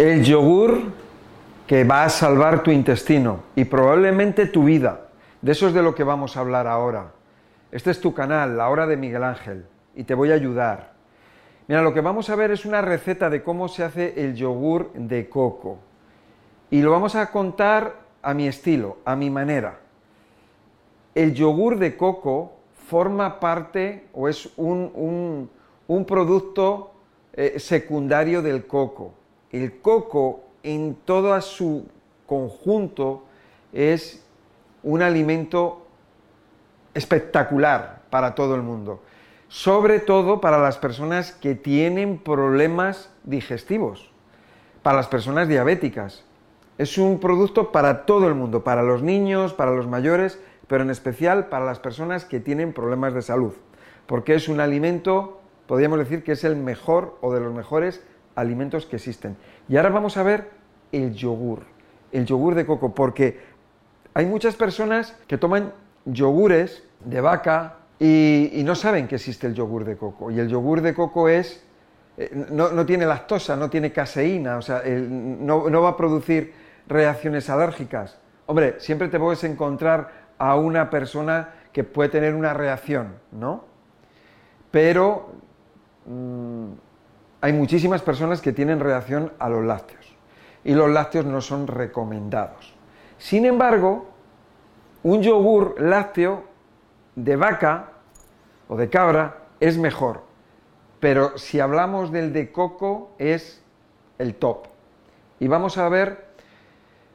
El yogur que va a salvar tu intestino y probablemente tu vida. De eso es de lo que vamos a hablar ahora. Este es tu canal, La Hora de Miguel Ángel, y te voy a ayudar. Mira, lo que vamos a ver es una receta de cómo se hace el yogur de coco. Y lo vamos a contar a mi estilo, a mi manera. El yogur de coco forma parte o es un, producto eh, secundario del coco el coco en todo su conjunto es un alimento espectacular para todo el mundo, sobre todo para las personas que tienen problemas digestivos, para las personas diabéticas. Es un producto para todo el mundo, para los niños, para los mayores, pero en especial para las personas que tienen problemas de salud, porque es un alimento, podríamos decir que es el mejor o de los mejores alimentos que existen. Y ahora vamos a ver el yogur, el yogur de coco, porque hay muchas personas que toman yogures de vaca y, no saben que existe el yogur de coco. Y el yogur de coco es, eh, no, tiene lactosa, no tiene caseína, o sea, no, no va a producir reacciones alérgicas. Hombre, siempre te puedes encontrar a una persona que puede tener una reacción, ¿no? Pero mm, hay muchísimas personas que tienen reacción a los lácteos y los lácteos no son recomendados. Sin embargo, un yogur lácteo de vaca o de cabra es mejor, pero si hablamos del de coco es el top. Y vamos a ver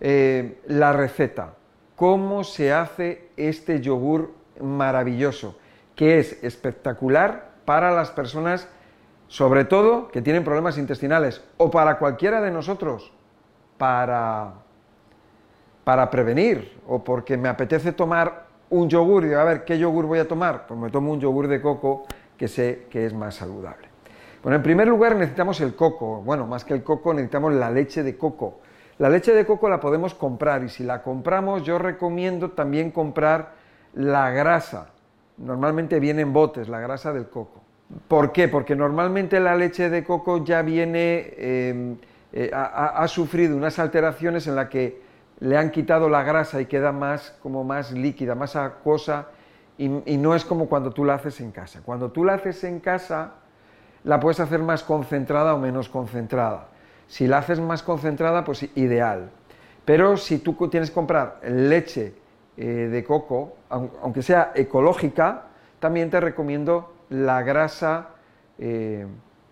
eh, la receta, cómo se hace este yogur maravilloso, que es espectacular para las personas sobre todo que tienen problemas intestinales, o para cualquiera de nosotros, para, para prevenir, o porque me apetece tomar un yogur y a ver qué yogur voy a tomar, pues me tomo un yogur de coco que sé que es más saludable. Bueno, en primer lugar necesitamos el coco, bueno, más que el coco necesitamos la leche de coco. La leche de coco la podemos comprar y si la compramos yo recomiendo también comprar la grasa. Normalmente viene en botes, la grasa del coco. ¿Por qué? Porque normalmente la leche de coco ya viene, em, eh, ha, sufrido unas alteraciones en las que le han quitado la grasa y queda más, como más líquida, más acuosa, y, y no es como cuando tú la haces en casa. Cuando tú la haces en casa, la puedes hacer más concentrada o menos concentrada. Si la haces más concentrada, pues ideal. Pero si tú tienes que comprar leche eh, de coco, aunque sea ecológica, también te recomiendo la grasa eh,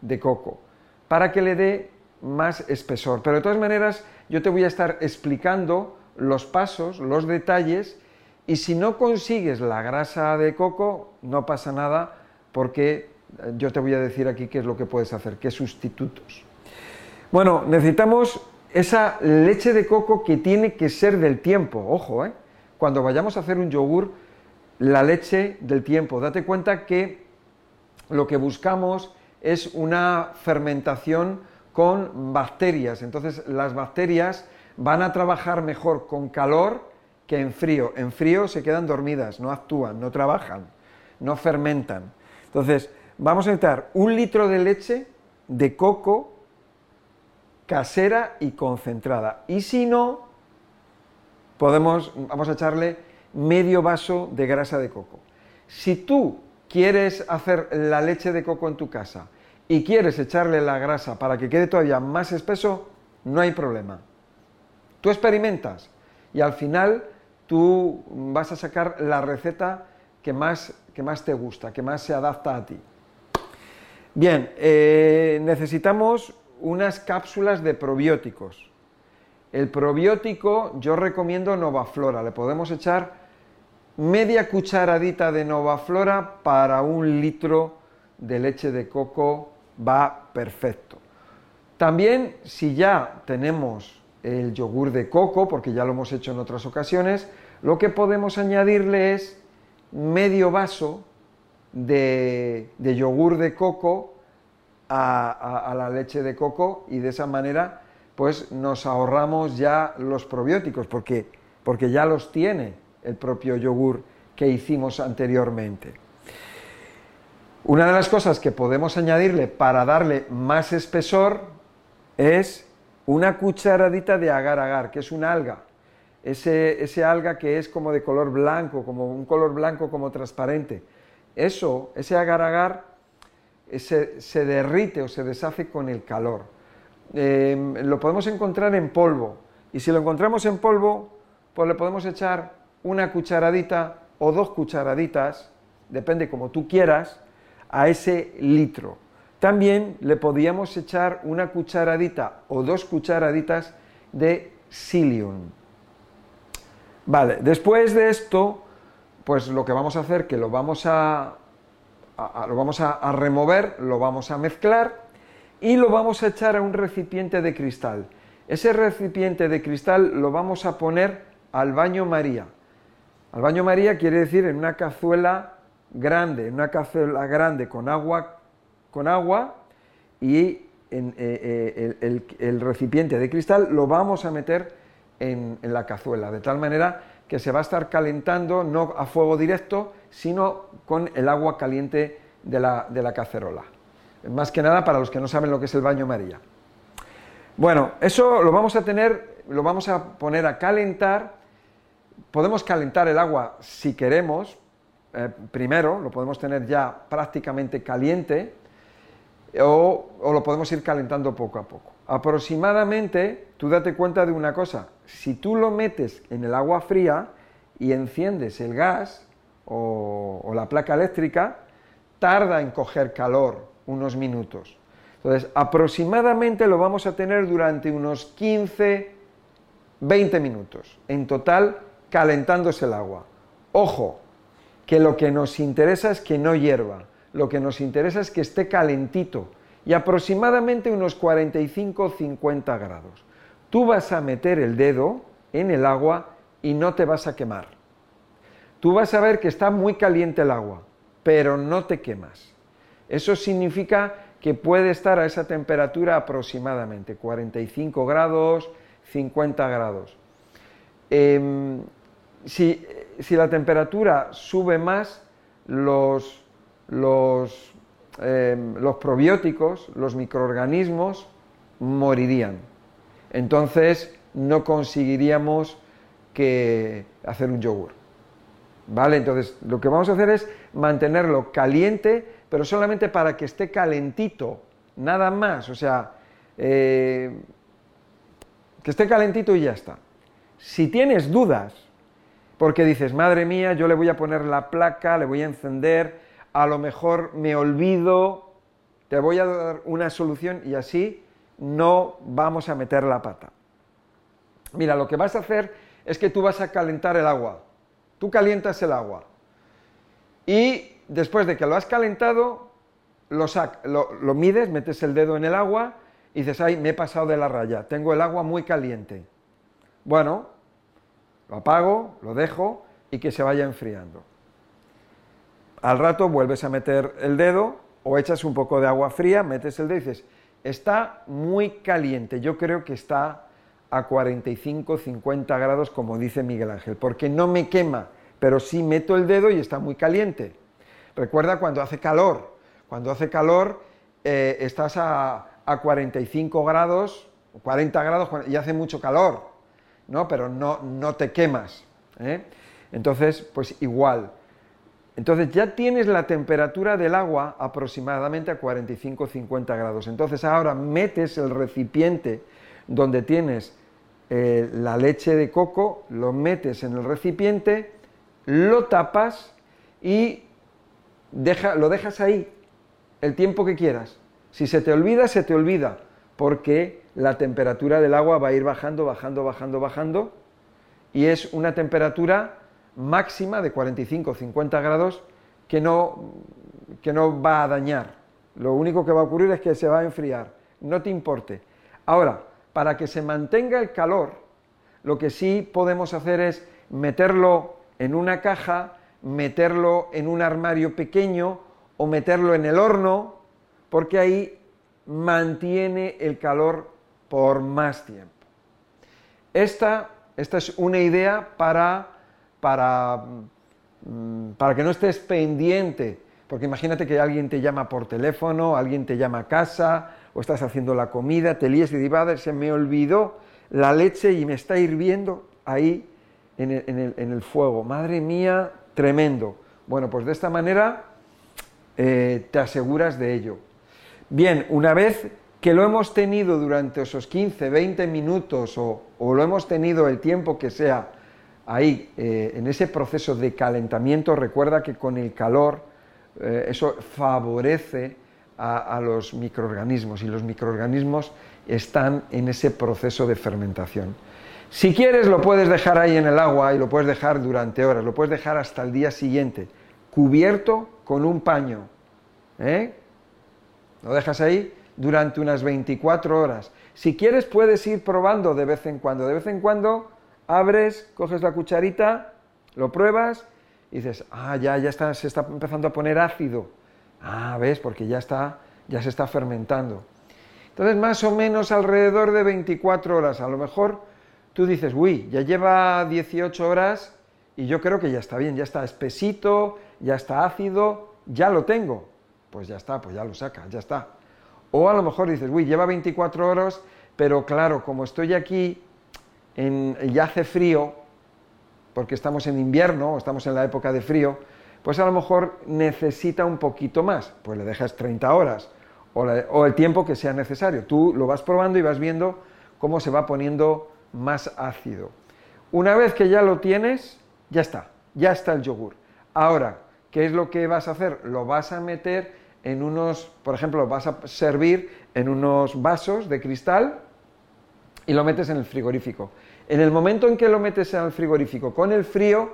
de coco para que le dé más espesor. Pero de todas maneras, yo te voy a estar explicando los pasos, los detalles, y si no consigues la grasa de coco, no pasa nada, porque eh, yo te voy a decir aquí qué es lo que puedes hacer, qué sustitutos. Bueno, necesitamos esa leche de coco que tiene que ser del tiempo, ojo, ¿eh? cuando vayamos a hacer un yogur, la leche del tiempo. Date cuenta que lo que buscamos es una fermentación con bacterias. Entonces las bacterias van a trabajar mejor con calor que en frío. En frío se quedan dormidas, no actúan, no trabajan, no fermentan. Entonces vamos a necesitar un litro de leche de coco casera y concentrada. Y si no, podemos, vamos a echarle medio vaso de grasa de coco. Si tú quieres hacer la leche de coco en tu casa y quieres echarle la grasa para que quede todavía más espeso, no hay problema. Tú experimentas y al final tú vas a sacar la receta que más, que más te gusta, que más se adapta a ti. Bien, eh, necesitamos unas cápsulas de probióticos. El probiótico yo recomiendo Novaflora, le podemos echar media cucharadita de Nova Flora para un litro de leche de coco va perfecto. También si ya tenemos el yogur de coco, porque ya lo hemos hecho en otras ocasiones, lo que podemos añadirle es medio vaso de, yogur de coco a, a, la leche de coco y de esa manera pues nos ahorramos ya los probióticos porque, porque ya los tiene el propio yogur que hicimos anteriormente. Una de las cosas que podemos añadirle para darle más espesor es una cucharadita de agar-agar, que es una alga. Ese, ese, alga que es como de color blanco, como un color blanco como transparente. Eso, ese agar-agar, se, se, derrite o se deshace con el calor. Em, lo podemos encontrar en polvo. Y si lo encontramos en polvo, pues le podemos echar una cucharadita o dos cucharaditas, depende como tú quieras, a ese litro. También le podíamos echar una cucharadita o dos cucharaditas de psyllium. Vale, después de esto, pues lo que vamos a hacer, que lo vamos a, lo vamos a, remover, lo vamos a mezclar y lo vamos a echar a un recipiente de cristal. Ese recipiente de cristal lo vamos a poner al baño María. Al baño María quiere decir en una cazuela grande, en una cazuela grande con agua, con agua y en, eh, eh, el, recipiente de cristal lo vamos a meter en, la cazuela, de tal manera que se va a estar calentando no a fuego directo, sino con el agua caliente de la, de la cacerola. Más que nada para los que no saben lo que es el baño María. Bueno, eso lo vamos a tener, lo vamos a poner a calentar. Podemos calentar el agua si queremos, eh, primero, lo podemos tener ya prácticamente caliente, o, lo podemos ir calentando poco a poco. Aproximadamente, tú date cuenta de una cosa, si tú lo metes en el agua fría y enciendes el gas o, la placa eléctrica, tarda en coger calor unos minutos. Entonces, aproximadamente lo vamos a tener durante unos 15, 20 minutos, en total calentándose el agua. Ojo, que lo que nos interesa es que no hierva, lo que nos interesa es que esté calentito y aproximadamente unos 45-50 grados. Tú vas a meter el dedo en el agua y no te vas a quemar. Tú vas a ver que está muy caliente el agua, pero no te quemas. Eso significa que puede estar a esa temperatura aproximadamente, 45 grados, 50 grados. Em, si, la temperatura sube más, los eh, los, probióticos, los microorganismos, morirían. Entonces no conseguiríamos que hacer un yogur. ¿Vale? Entonces lo que vamos a hacer es mantenerlo caliente, pero solamente para que esté calentito, nada más. O sea, eh, que esté calentito y ya está. Si tienes dudas, porque dices, madre mía, yo le voy a poner la placa, le voy a encender, a lo mejor me olvido, te voy a dar una solución y así no vamos a meter la pata. Mira, lo que vas a hacer es que tú vas a calentar el agua. Tú calientas el agua. Y después de que lo has calentado, lo, mides, metes el dedo en el agua y dices, ay, me he pasado de la raya, tengo el agua muy caliente. Bueno, lo apago, lo dejo y que se vaya enfriando. Al rato vuelves a meter el dedo o echas un poco de agua fría, metes el dedo y dices, está muy caliente, yo creo que está a 45, 50 grados como dice Miguel Ángel, porque no me quema, pero sí meto el dedo y está muy caliente. Recuerda cuando hace calor, cuando hace calor eh, estás a, 45 grados, 40 grados y hace mucho calor, ¿no? pero no, no te quemas. ¿eh? Entonces, pues igual, entonces ya tienes la temperatura del agua aproximadamente a 45-50 grados. Entonces ahora metes el recipiente donde tienes eh, la leche de coco, lo metes en el recipiente, lo tapas y lo dejas ahí el tiempo que quieras. Si se te olvida, se te olvida, porque la temperatura del agua va a ir bajando, bajando, bajando, bajando, y es una temperatura máxima de 45-50 grados que no, que no va a dañar. Lo único que va a ocurrir es que se va a enfriar. No te importe. Ahora, para que se mantenga el calor, lo que sí podemos hacer es meterlo en una caja, meterlo en un armario pequeño o meterlo en el horno, porque ahí mantiene el calor por más tiempo. Esta, esta es una idea para para, mm, para que no estés pendiente Porque imagínate que alguien te llama por teléfono, alguien te llama a casa, o estás haciendo la comida, te líes y dices, se me olvidó la leche y me está hirviendo ahí en el, fuego. Madre mía, tremendo. Bueno, pues de esta manera eh, te aseguras de ello. Bien, una vez que lo hemos tenido durante esos 15, 20 minutos o, lo hemos tenido el tiempo que sea ahí, eh, en ese proceso de calentamiento, recuerda que con el calor eh, eso favorece a, los microorganismos y los microorganismos están en ese proceso de fermentación. Si quieres lo puedes dejar ahí en el agua y lo puedes dejar durante horas, lo puedes dejar hasta el día siguiente, cubierto con un paño. ¿eh? Lo dejas ahí durante unas 24 horas. Si quieres puedes ir probando de vez en cuando. De vez en cuando abres, coges la cucharita, lo pruebas y dices, ah, ya, ya está, se está empezando a poner ácido. Ah, ves, porque ya está, ya se está fermentando. Entonces, más o menos alrededor de 24 horas, a lo mejor tú dices, uy, ya lleva 18 horas y yo creo que ya está bien, ya está espesito, ya está ácido, ya lo tengo. Pues ya está, pues ya lo saca, ya está. O a lo mejor dices, uy, lleva 24 horas, pero claro, como estoy aquí en, ya hace frío, porque estamos en invierno, estamos en la época de frío, pues a lo mejor necesita un poquito más, pues le dejas 30 horas o, el tiempo que sea necesario. Tú lo vas probando y vas viendo cómo se va poniendo más ácido. Una vez que ya lo tienes, ya está, ya está el yogur. Ahora, ¿qué es lo que vas a hacer? Lo vas a meter en unos, por ejemplo, lo vas a servir en unos vasos de cristal y lo metes en el frigorífico. En el momento en que lo metes en el frigorífico con el frío,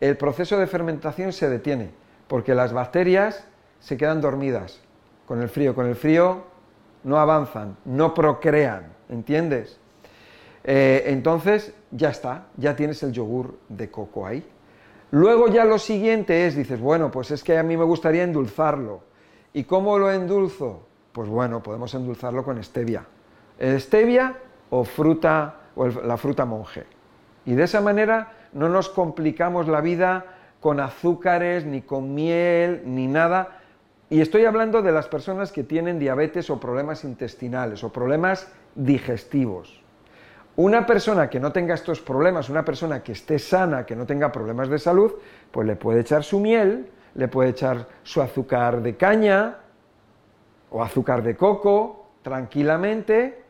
el proceso de fermentación se detiene, porque las bacterias se quedan dormidas con el frío. Con el frío no avanzan, no procrean, ¿entiendes? Eh, entonces ya está, ya tienes el yogur de coco ahí. Luego ya lo siguiente es, dices, bueno, pues es que a mí me gustaría endulzarlo. ¿Y cómo lo endulzo? Pues bueno, podemos endulzarlo con stevia. Stevia o fruta o la fruta monje. Y de esa manera no nos complicamos la vida con azúcares, ni con miel, ni nada. Y estoy hablando de las personas que tienen diabetes o problemas intestinales o problemas digestivos. Una persona que no tenga estos problemas, una persona que esté sana, que no tenga problemas de salud, pues le puede echar su miel, le puede echar su azúcar de caña o azúcar de coco tranquilamente,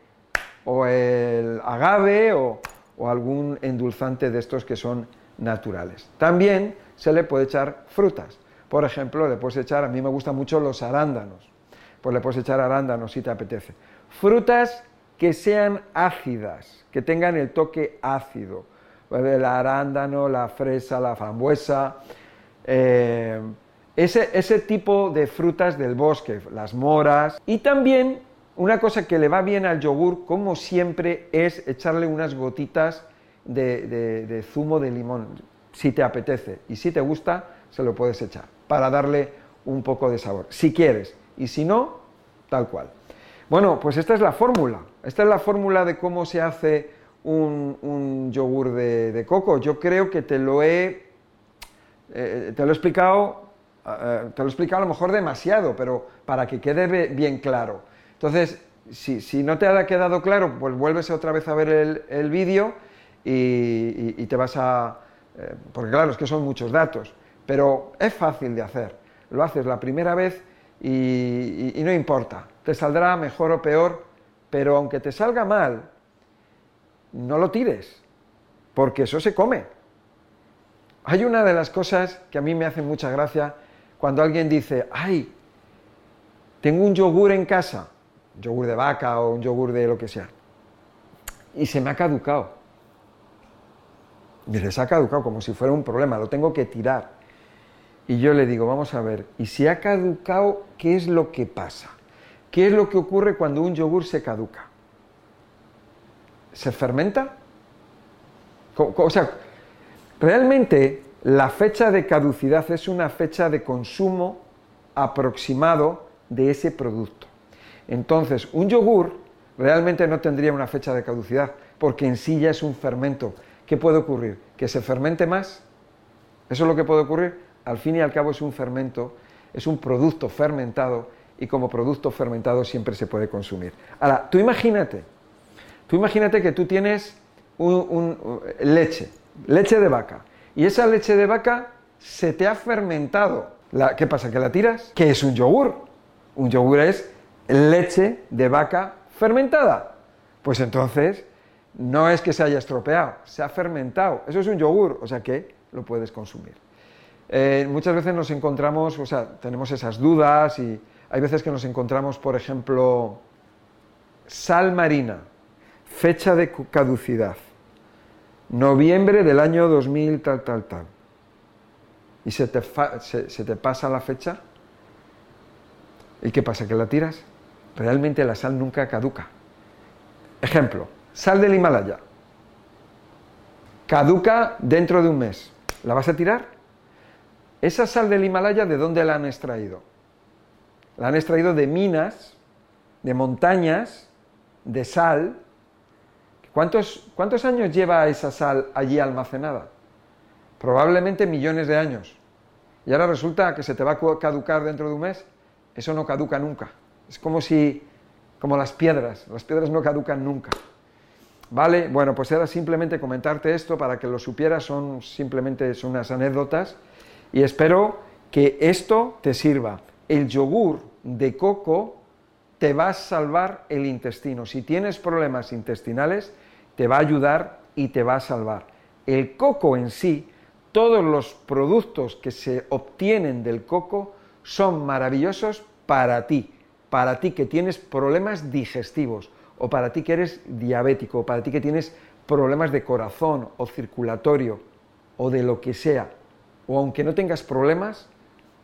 o el agave o, algún endulzante de estos que son naturales. También se le puede echar frutas. Por ejemplo, le puedes echar, a mí me gustan mucho los arándanos, pues le puedes echar arándanos si te apetece. Frutas que sean ácidas, que tengan el toque ácido. El arándano, la fresa, la frambuesa, eh, ese, ese tipo de frutas del bosque, las moras. Y también una cosa que le va bien al yogur, como siempre, es echarle unas gotitas de, zumo de limón, si te apetece. Y si te gusta, se lo puedes echar, para darle un poco de sabor, si quieres. Y si no, tal cual. Bueno, pues esta es la fórmula. Esta es la fórmula de cómo se hace un, yogur de, coco. Yo creo que te lo he, eh, te lo he explicado, eh, te lo he explicado a lo mejor demasiado, pero para que quede bien claro. Entonces, si, no te ha quedado claro, pues vuelves otra vez a ver el, vídeo y, te vas a... Eh, porque claro, es que son muchos datos, pero es fácil de hacer. Lo haces la primera vez y, no importa, te saldrá mejor o peor, pero aunque te salga mal, no lo tires, porque eso se come. Hay una de las cosas que a mí me hace mucha gracia cuando alguien dice, ay, tengo un yogur en casa yogur de vaca o un yogur de lo que sea. Y se me ha caducado. Y se ha caducado como si fuera un problema, lo tengo que tirar. Y yo le digo, vamos a ver, ¿y si ha caducado, qué es lo que pasa? ¿Qué es lo que ocurre cuando un yogur se caduca? ¿Se fermenta? O sea, realmente la fecha de caducidad es una fecha de consumo aproximado de ese producto. Entonces, un yogur realmente no tendría una fecha de caducidad, porque en sí ya es un fermento. ¿Qué puede ocurrir? ¿Que se fermente más? ¿Eso es lo que puede ocurrir? Al fin y al cabo es un fermento es un producto fermentado y como producto fermentado siempre se puede consumir. Ahora, tú imagínate, tú imagínate que tú tienes leche, leche de vaca, y esa leche de vaca se te ha fermentado. ¿Qué pasa? ¿Que la tiras? ¿Qué es un yogur? Un yogur es leche de vaca fermentada. Pues entonces no es que se haya estropeado, se ha fermentado. Eso es un yogur, o sea que lo puedes consumir. Eh, muchas veces nos encontramos, o sea, tenemos esas dudas y hay veces que nos encontramos, por ejemplo, sal marina, fecha de caducidad, noviembre del año 2000, tal, tal, tal. Y se te, se te pasa la fecha. ¿Y qué pasa? ¿Que la tiras? Realmente la sal nunca caduca. Ejemplo, sal del Himalaya. Caduca dentro de un mes. ¿La vas a tirar? Esa sal del Himalaya, ¿de dónde la han extraído? La han extraído de minas, de montañas, de sal. ¿Cuántos, ¿Cuántos años lleva esa sal allí almacenada? Probablemente millones de años. Y ahora resulta que se te va a caducar dentro de un mes. Eso no caduca nunca. Es como si, como las piedras, las piedras no caducan nunca. ¿Vale? Bueno, pues era simplemente comentarte esto para que lo supieras, son simplemente son unas anécdotas y espero que esto te sirva. El yogur de coco te va a salvar el intestino. Si tienes problemas intestinales, te va a ayudar y te va a salvar. El coco en sí, todos los productos que se obtienen del coco son maravillosos para ti, para ti que tienes problemas digestivos o para ti que eres diabético, o para ti que tienes problemas de corazón o circulatorio o de lo que sea, o aunque no tengas problemas,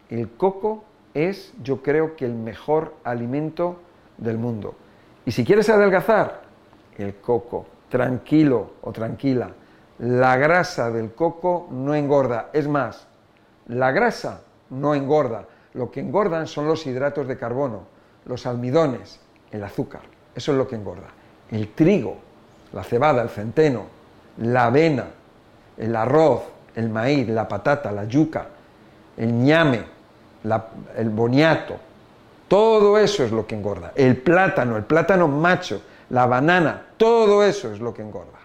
el coco es, yo creo que el mejor alimento del mundo. Y si quieres adelgazar, el coco, tranquilo o tranquila, la grasa del coco no engorda, es más, la grasa no engorda, lo que engordan son los hidratos de carbono, los almidones, el azúcar. Eso es lo que engorda. El trigo, la cebada, el centeno, la avena, el arroz, el maíz, la patata, la yuca, el ñame, el boniato, todo eso es lo que engorda. El plátano, el plátano macho, la banana, todo eso es lo que engorda.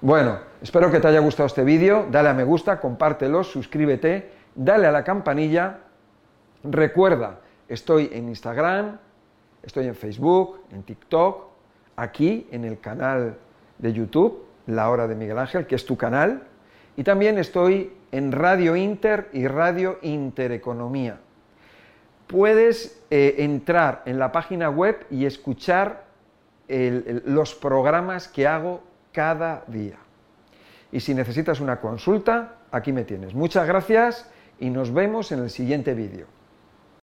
Bueno, espero que te haya gustado este vídeo, dale a me gusta, compártelo, suscríbete, dale a la campanilla, recuerda, estoy en Instagram, Estoy en Facebook, en TikTok, aquí en el canal de YouTube, La Hora de Miguel Ángel, que es tu canal, y también estoy en Radio Inter y Radio Intereconomía. Puedes eh, entrar en la página web y escuchar los programas que hago cada día. Y si necesitas una consulta, aquí me tienes. Muchas gracias y nos vemos en el siguiente vídeo.